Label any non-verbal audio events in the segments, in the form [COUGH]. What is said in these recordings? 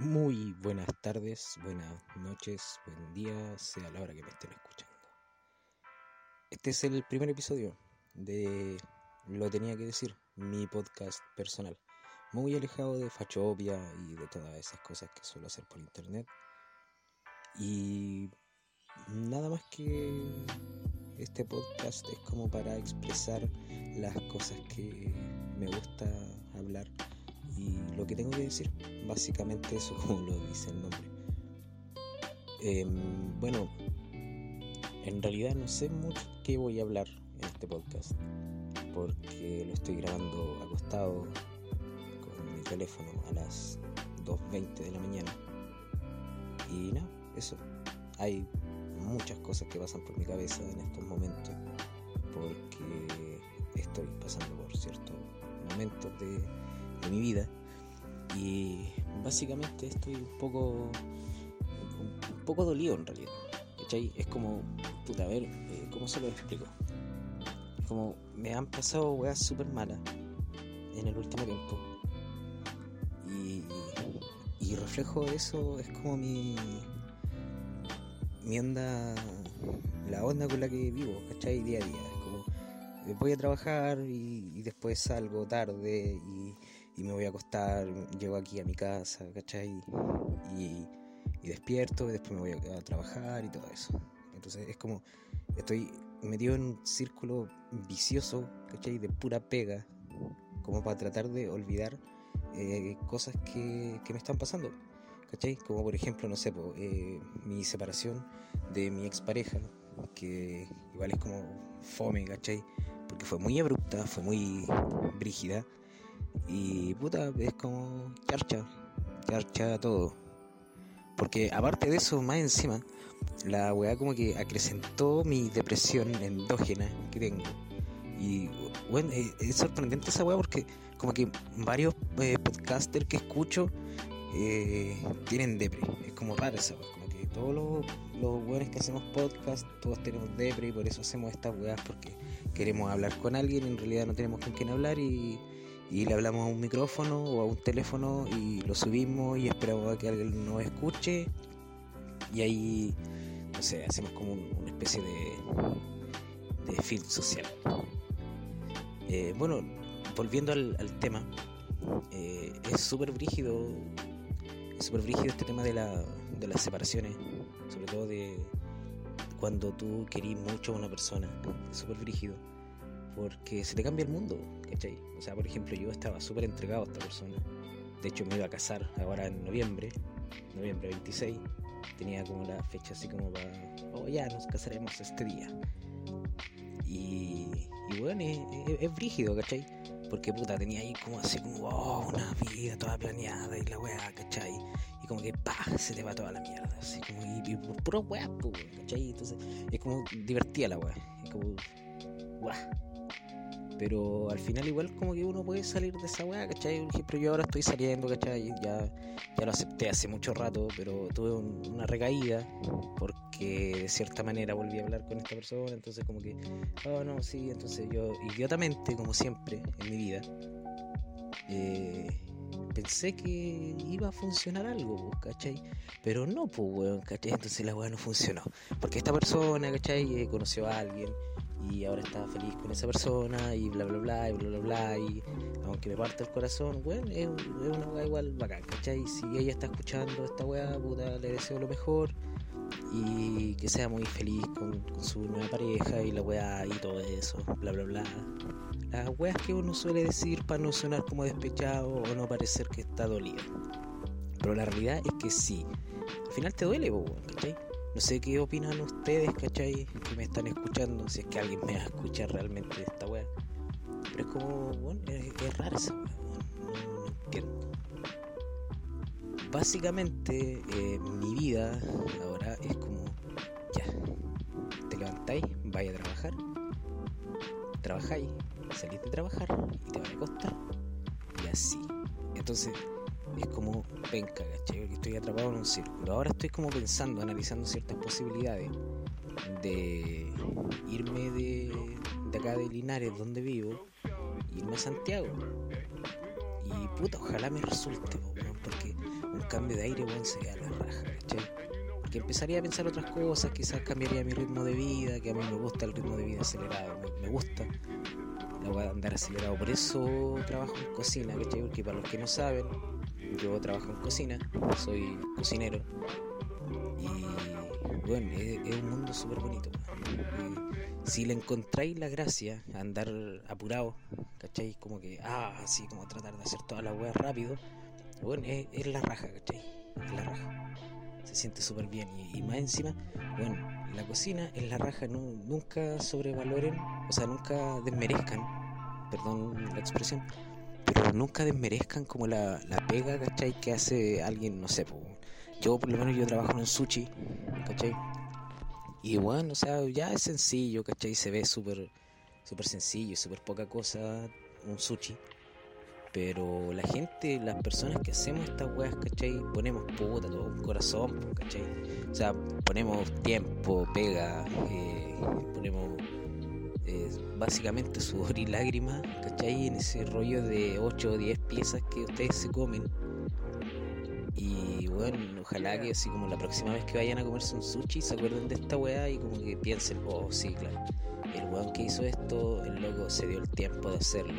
Muy buenas tardes, buenas noches, buen día, sea la hora que me estén escuchando. Este es el primer episodio de Lo tenía que decir, mi podcast personal. Muy alejado de Fachopia y de todas esas cosas que suelo hacer por internet. Y nada más que este podcast es como para expresar las cosas que me gusta hablar y lo que tengo que decir. Básicamente eso como lo dice el nombre. Em, bueno, en realidad no sé mucho qué voy a hablar en este podcast porque lo estoy grabando acostado con mi teléfono a las 2.20 de la mañana. Y nada, eso. Hay muchas cosas que pasan por mi cabeza en estos momentos porque estoy pasando por ciertos momentos de de mi vida. Y básicamente estoy un poco, un poco dolido en realidad. Es como, puta, a ver, eh, ¿cómo se lo explico? Como me han pasado weas súper malas en el último tiempo. Y, y reflejo de eso es como mi, mi onda, la onda con la que vivo, ¿cachai? Día a día. Es como, voy a trabajar y después salgo tarde y y me voy a acostar, llego aquí a mi casa, ¿cachai? Y, despierto, y después me voy a, trabajar y todo eso. Entonces es como, estoy metido en un círculo vicioso, ¿cachai? De pura pega, como para tratar de olvidar eh, cosas que, me están pasando, ¿cachai? Como por ejemplo, no sé, eh, mi separación de mi expareja, que igual es como fome, ¿cachai? Porque fue muy abrupta, fue muy brígida y puta, es como charcha, charcha todo. Porque aparte de eso, más encima, la weá como que acrecentó mi depresión endógena que tengo. Y bueno, es, sorprendente esa weá porque como que varios eh, podcasters que escucho eh, tienen depre. Es como raro esa weá. Como que todos los, los que hacemos podcast, todos tenemos depre y por eso hacemos estas weas porque queremos hablar con alguien, en realidad no tenemos con quién hablar y y le hablamos a un micrófono o a un teléfono y lo subimos y esperamos a que alguien nos escuche y ahí, no sé, hacemos como una especie de, de film social. Eh, bueno, volviendo al, tema, eh, es súper brígido, es súper brígido este tema de, la, de las separaciones, sobre todo de cuando tú querís mucho a una persona, es súper brígido porque se te cambia el mundo, ¿cachai? O sea, por ejemplo, yo estaba súper entregado a esta persona. De hecho, me iba a casar ahora en noviembre, noviembre 26. Tenía como la fecha así como para, oh, ya nos casaremos este día. Y, y bueno, es, brígido, ¿cachai? Porque puta, tenía ahí como así como, oh, una vida toda planeada y la weá, ¿cachai? Y como que, pa, se te va toda la mierda, así como, y, por puro weá, ¿cachai? Entonces, es como divertida la weá, es como, weá pero al final igual como que uno puede salir de esa weá, ¿cachai? Por ejemplo, yo ahora estoy saliendo, ¿cachai? Ya, ya lo acepté hace mucho rato, pero tuve una recaída porque de cierta manera volví a hablar con esta persona, entonces como que, oh no, sí, entonces yo idiotamente, como siempre en mi vida, eh, pensé que iba a funcionar algo, ¿cachai? Pero no, pues, weón, ¿cachai? Entonces la weá no funcionó. Porque esta persona, ¿cachai? Eh, conoció a alguien y ahora está feliz con esa persona y bla bla bla y bla bla bla y aunque me parte el corazón, bueno, es, una weá igual bacán, ¿cachai? Si ella está escuchando esta weá, puta, le deseo lo mejor y que sea muy feliz con, su nueva pareja y la weá y todo eso, bla bla bla. Las weas que uno suele decir para no sonar como despechado o no parecer que está dolido. Pero la realidad es que sí, al final te duele, ¿cachai? No sé qué opinan ustedes, ¿cachai? Que me están escuchando, si es que alguien me va a escuchar realmente esta weá. Pero es como, bueno, es, raro esa weá, no, entiendo. Básicamente, eh, mi vida ahora es como, ya, te levantáis, vais a trabajar, trabajáis, salís de trabajar y te van a acostar. Y así. Entonces, es como penca, ¿cachai? Porque estoy atrapado en un círculo. Ahora estoy como pensando, analizando ciertas posibilidades de irme de, de acá de Linares, donde vivo, irme a Santiago. Y puta, ojalá me resulte, porque un cambio de aire, weón, sería la raja, ¿cachai? Que empezaría a pensar otras cosas, quizás cambiaría mi ritmo de vida, que a mí me gusta el ritmo de vida acelerado, me, gusta la weá de andar acelerado. Por eso trabajo en cocina, ¿cachai? Porque para los que no saben, yo trabajo en cocina, soy cocinero. Y bueno, es, un mundo súper bonito. si le encontráis la gracia a andar apurado, ¿cachai? Como que, ah, así como tratar de hacer toda la weá rápido, bueno, es, la raja, ¿cachai? Es la raja. Se siente súper bien. Y, más encima, bueno, la cocina es la raja, nunca sobrevaloren, o sea, nunca desmerezcan, perdón la expresión, pero nunca desmerezcan como la, la pega, ¿cachai? Que hace alguien, no sé, yo por lo menos yo trabajo en sushi, ¿cachai? Y bueno, o sea, ya es sencillo, ¿cachai? Se ve súper súper sencillo, súper poca cosa un sushi. Pero la gente, las personas que hacemos estas weas, ¿cachai? Ponemos puta, todo un corazón, ¿cachai? O sea, ponemos tiempo, pega, eh, ponemos eh, básicamente sudor y lágrimas, ¿cachai? En ese rollo de 8 o 10 piezas que ustedes se comen. Y bueno, ojalá que así como la próxima vez que vayan a comerse un sushi se acuerden de esta weá y como que piensen, oh sí, claro, el weón que hizo esto, el loco se dio el tiempo de hacerlo.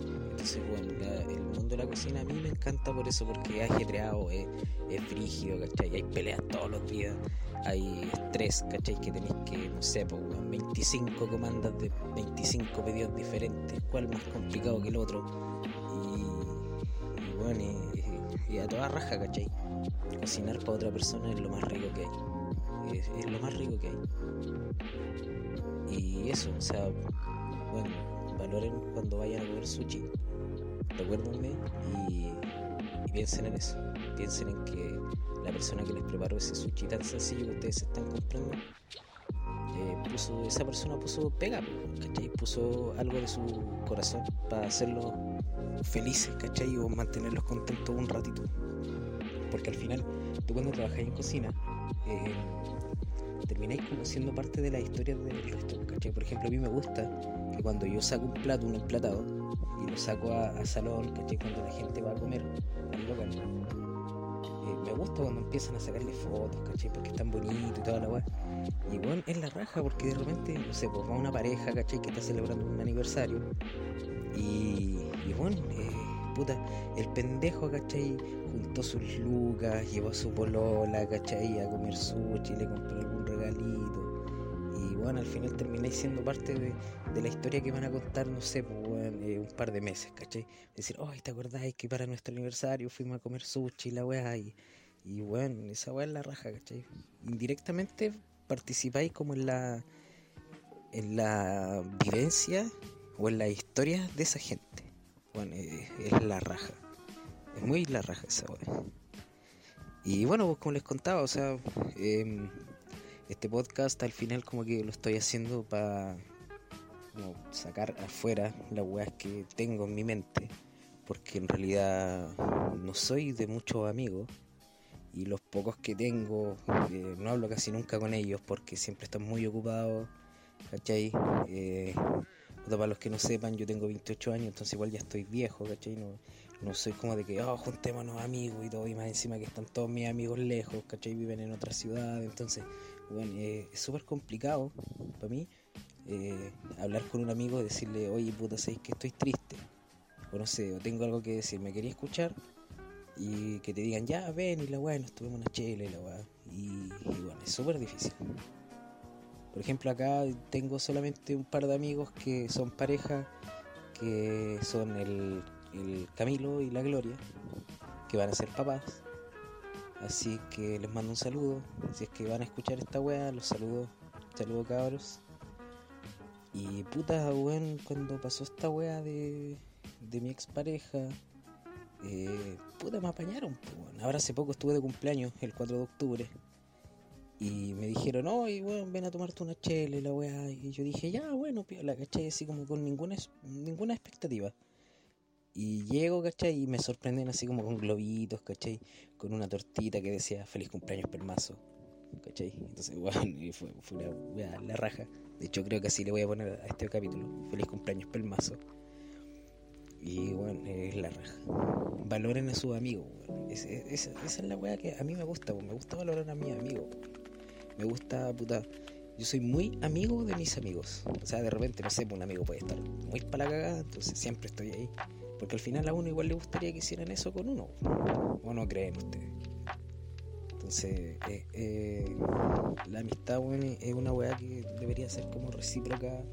Entonces, bueno, el de la cocina a mí me encanta por eso, porque es ajetreado, es, es frígido. Hay peleas todos los días, hay estrés, ¿cachai? Que tenéis que, no sé, pues, 25 comandas de 25 pedidos diferentes, cuál más complicado que el otro. Y, bueno, y, a toda raja, ¿cachai? Cocinar para otra persona es lo más rico que hay. Es, lo más rico que hay. Y eso, o sea, bueno, valoren cuando vayan a comer sushi recuérdenme y, piensen en eso. Piensen en que la persona que les preparó ese sushi tan sencillo que ustedes están comprando, eh, esa persona puso pega, ¿cachai? Puso algo de su corazón para hacerlos felices, ¿cachai? O mantenerlos contentos un ratito. Porque al final, tú cuando trabajas en cocina, eh, termináis como siendo parte de la historia del resto, ¿cachai? Por ejemplo, a mí me gusta que cuando yo saco un plato, un emplatado, y lo saco a, salón, ¿cachai? Cuando la gente va a comer al local, eh, me gusta cuando empiezan a sacarle fotos, ¿cachai? Porque están bonitos y toda la weá. Y bueno, es la raja porque de repente, no sé, pues va una pareja, ¿cachai? Que está celebrando un aniversario. Y, y bueno, eh, puta, el pendejo, ¿cachai? Juntó sus lucas, llevó a su polola, ¿cachai? A comer sushi, le compró. Y al final termináis siendo parte de, la historia que van a contar, no sé, pues, eh, un par de meses, ¿cachai? Decir, ay, ¿te acordáis que para nuestro aniversario fuimos a comer sushi y la weá? Y, y bueno, esa weá es la raja, ¿cachai? Indirectamente participáis como en la, en la vivencia o en la historia de esa gente. Bueno, eh, es la raja. Es muy la raja esa weá. Y bueno, pues como les contaba, o sea, em, este podcast al final como que lo estoy haciendo para sacar afuera las weas que tengo en mi mente, porque en realidad no soy de muchos amigos y los pocos que tengo eh, no hablo casi nunca con ellos porque siempre están muy ocupados, ¿cachai? Eh, para los que no sepan, yo tengo 28 años, entonces igual ya estoy viejo, ¿cachai? No, no soy como de que, oh, juntémonos amigos y todo, y más encima que están todos mis amigos lejos, ¿cachai? Viven en otra ciudad, entonces, bueno, eh, es súper complicado para mí eh, hablar con un amigo y decirle, oye, puta, sé que estoy triste, o no sé, o tengo algo que decir, me quería escuchar, y que te digan, ya, ven, y la weá, nos tuvimos una chela y la weá, y, bueno, es súper difícil. Por ejemplo, acá tengo solamente un par de amigos que son pareja, que son el Camilo y la Gloria, que van a ser papás. Así que les mando un saludo. Si es que van a escuchar esta weá, los saludo. Saludo cabros. Y puta, weón, cuando pasó esta weá de, de mi expareja, eh, puta, me apañaron. Ahora hace poco estuve de cumpleaños, el 4 de octubre. Y me dijeron, oye, weón, ven a tomarte una chela y la weá. Y yo dije, ya, bueno, la ¿cachai? Así como con ninguna, ninguna expectativa. Y llego, ¿cachai? Y me sorprenden así como con globitos, ¿cachai? Con una tortita que decía feliz cumpleaños permazo. ¿cachai? Entonces, [LAUGHS] bueno, fue, fue una, la raja. De hecho, creo que así le voy a poner a este capítulo. Feliz cumpleaños, pelmazo. Y bueno, es la raja. Valoren a sus amigos, esa es la weá que a mí me gusta, me gusta valorar a mis amigos. Me gusta, puta. Yo soy muy amigo de mis amigos. O sea, de repente, no sé, un amigo puede estar muy para la cagada, entonces siempre estoy ahí. Porque al final a uno igual le gustaría que hicieran eso con uno. ¿O no creen ustedes? Entonces, eh, eh, la amistad, es una weá que debería ser como recíproca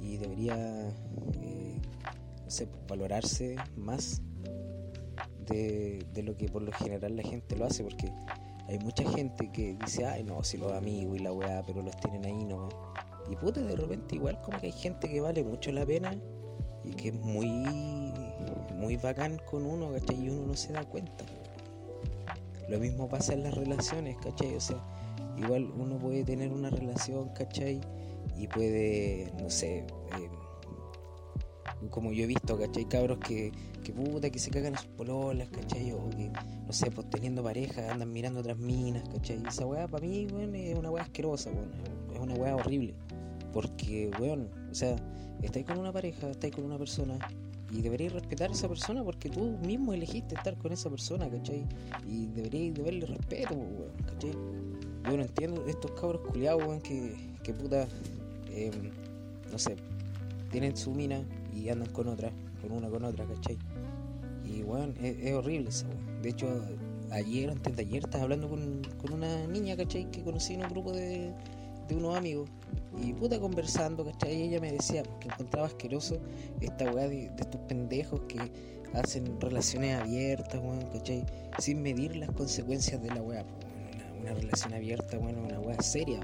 y debería, eh, valorarse más de, lo que por lo general la gente lo hace, porque hay mucha gente que dice, ay, no, si los amigos y la weá, pero los tienen ahí, no. Y puta, de repente, igual como que hay gente que vale mucho la pena y que es muy, muy bacán con uno, ¿cachai? Y uno no se da cuenta. Lo mismo pasa en las relaciones, ¿cachai? O sea, igual uno puede tener una relación, ¿cachai? Y puede, no sé, eh, como yo he visto, ¿cachai? Cabros que, que puta, que se cagan a sus pololas, ¿cachai? O que, no sé, pues teniendo pareja, andan mirando otras minas, ¿cachai? Esa weá para mí, weón, es una weá asquerosa, weón. Es una weá horrible. Porque, weón, o sea, estáis con una pareja, estáis con una persona y deberíais respetar a esa persona porque tú mismo elegiste estar con esa persona, ¿cachai? Y deberíais deberle respeto, weón, ¿cachai? Yo no entiendo estos cabros culiados, weón, que, que puta, em, no sé, tienen su mina y andan con otra, con una con otra, ¿cachai? Y weón, es, horrible eso, weón. De hecho, ayer, antes de ayer, estaba hablando con, con una niña, ¿cachai? Que conocí en un grupo de, de unos amigos y puta conversando, ¿cachai? Y ella me decía que encontraba asqueroso esta weá de, estos pendejos que hacen relaciones abiertas, weón, ¿cachai? Sin medir las consecuencias de la weá, una, relación abierta, bueno, una weá seria,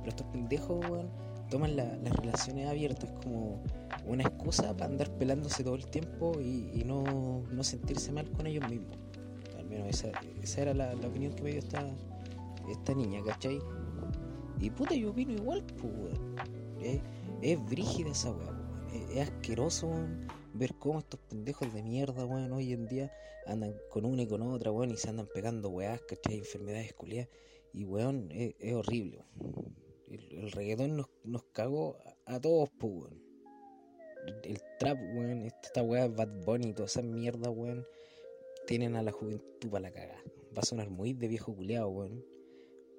Pero estos pendejos, weón, toman las relaciones abiertas como una excusa para andar pelándose todo el tiempo y, no, no, sentirse mal con ellos mismos. Al menos esa, esa era la, la, opinión que me dio esta, esta niña, ¿cachai? Y puta, yo opino igual, pues, weón. Es, brígida esa weá, weón. Es, asqueroso, weón, ver cómo estos pendejos de mierda, weón, hoy en día andan con una y con otra, weón, y se andan pegando weás, ¿cachai? Enfermedades culiadas. Y, weón, es, horrible, weón. El, reggaetón nos, nos cagó a, todos, pues, weón. El, trap, weón, esta weá Bad Bunny, toda esa mierda, weón, tienen a la juventud para la caga. Va a sonar muy de viejo culiado, weón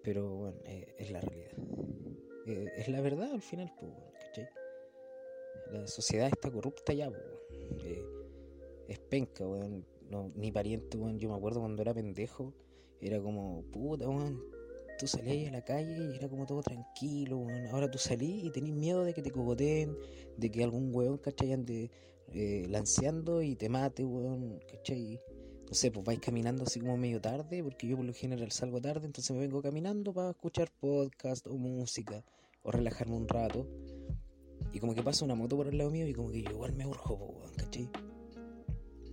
pero bueno, eh, es la realidad. Eh, es la verdad al final, pues, ¿cachai? La sociedad está corrupta ya, pues, es penca, weón. No, ni pariente, weón. Yo me acuerdo cuando era pendejo, era como, puta, weón. Tú salías a la calle y era como todo tranquilo, weón. Ahora tú salís y tenés miedo de que te cogoteen, de que algún weón, ¿cachai? Ande lanceando y te mate, weón, ¿cachai? No sé, pues vais caminando así como medio tarde, porque yo por lo general salgo tarde, entonces me vengo caminando para escuchar podcast o música, o relajarme un rato. Y como que pasa una moto por el lado mío y como que yo igual me urjo, weón, ¿cachai?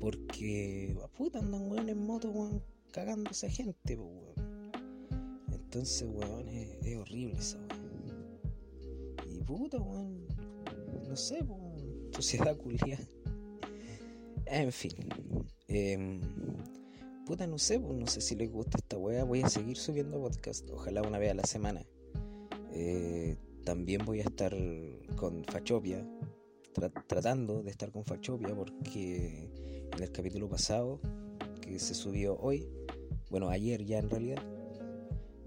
Porque, puta, andan weón en moto, weón, cagándose gente, weón. Entonces, weón, es, horrible eso, weón. Y puta, weón, no sé, weón, sociedad [LAUGHS] culia. En fin, eh, puta, no sé, pues, no sé si les gusta esta wea. Voy a seguir subiendo podcast, ojalá una vez a la semana. Eh, también voy a estar con Fachopia, tratando de estar con Fachopia, porque en el capítulo pasado, que se subió hoy, bueno, ayer ya en realidad,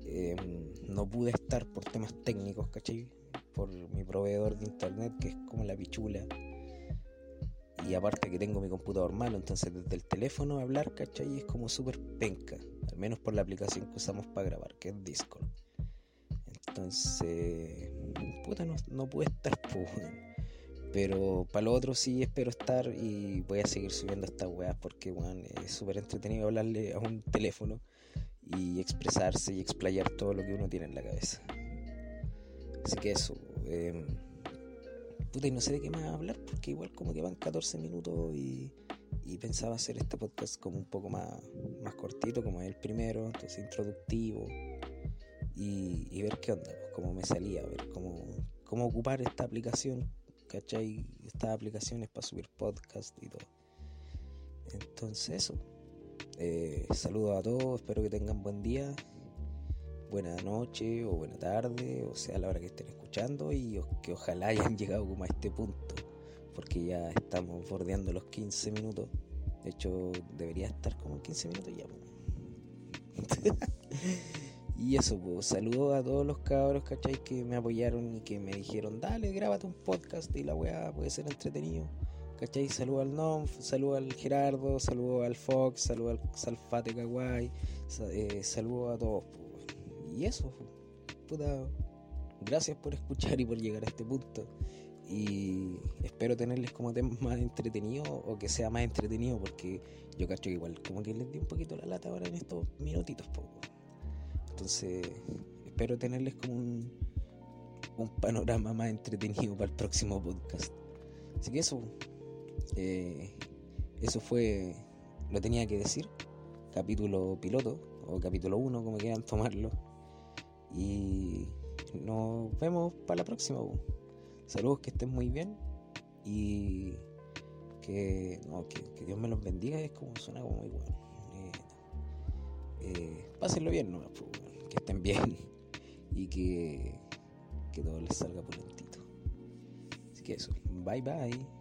em, no pude estar por temas técnicos, ¿cachai? Por mi proveedor de internet, que es como la pichula y aparte que tengo mi computador malo, entonces desde el teléfono hablar, ¿cachai? Es como súper penca, al menos por la aplicación que usamos para grabar, que es Discord. Entonces, puta, no, no pude estar, [LAUGHS] pues, pero para lo otro sí espero estar y voy a seguir subiendo estas weas porque, bueno, es súper entretenido hablarle a un teléfono y expresarse y explayar todo lo que uno tiene en la cabeza. Así que eso. Eh, y no sé de qué más hablar porque igual como que van 14 minutos y, pensaba hacer este podcast como un poco más, más cortito, como el primero, entonces introductivo y, ver qué onda, pues, cómo me salía, ver cómo, cómo ocupar esta aplicación, ¿cachai? Estas aplicaciones para subir podcast y todo. Entonces eso. Eh, saludos a todos, espero que tengan buen día buena noche o buena tarde, o sea, a la hora que estén escuchando y que ojalá hayan [LAUGHS] llegado como a este punto, porque ya estamos bordeando los 15 minutos. De hecho, debería estar como en 15 minutos ya. [LAUGHS] y eso, pues, saludo a todos los cabros, ¿cachai? Que me apoyaron y que me dijeron, dale, grábate un podcast y la weá puede ser entretenido. ¿Cachai? Saludo al Nom, saludo al Gerardo, saludo al Fox, saludo al Salfate Kawaii, eh, saludo a todos. Y eso, puta, gracias por escuchar y por llegar a este punto. Y espero tenerles como temas más entretenidos o que sea más entretenido porque yo cacho que igual como que les di un poquito la lata ahora en estos minutitos. Entonces espero tenerles como un, un panorama más entretenido para el próximo podcast. Así que eso, eh, eso fue, lo tenía que decir, capítulo piloto o capítulo 1, como quieran tomarlo. Y nos vemos para la próxima. Saludos, que estén muy bien y que, que, Dios me los bendiga. Es como suena muy bueno. Eh, eh, pásenlo bien, ¿no? que estén bien y que, que todo les salga por lentito. Así que eso, bye bye.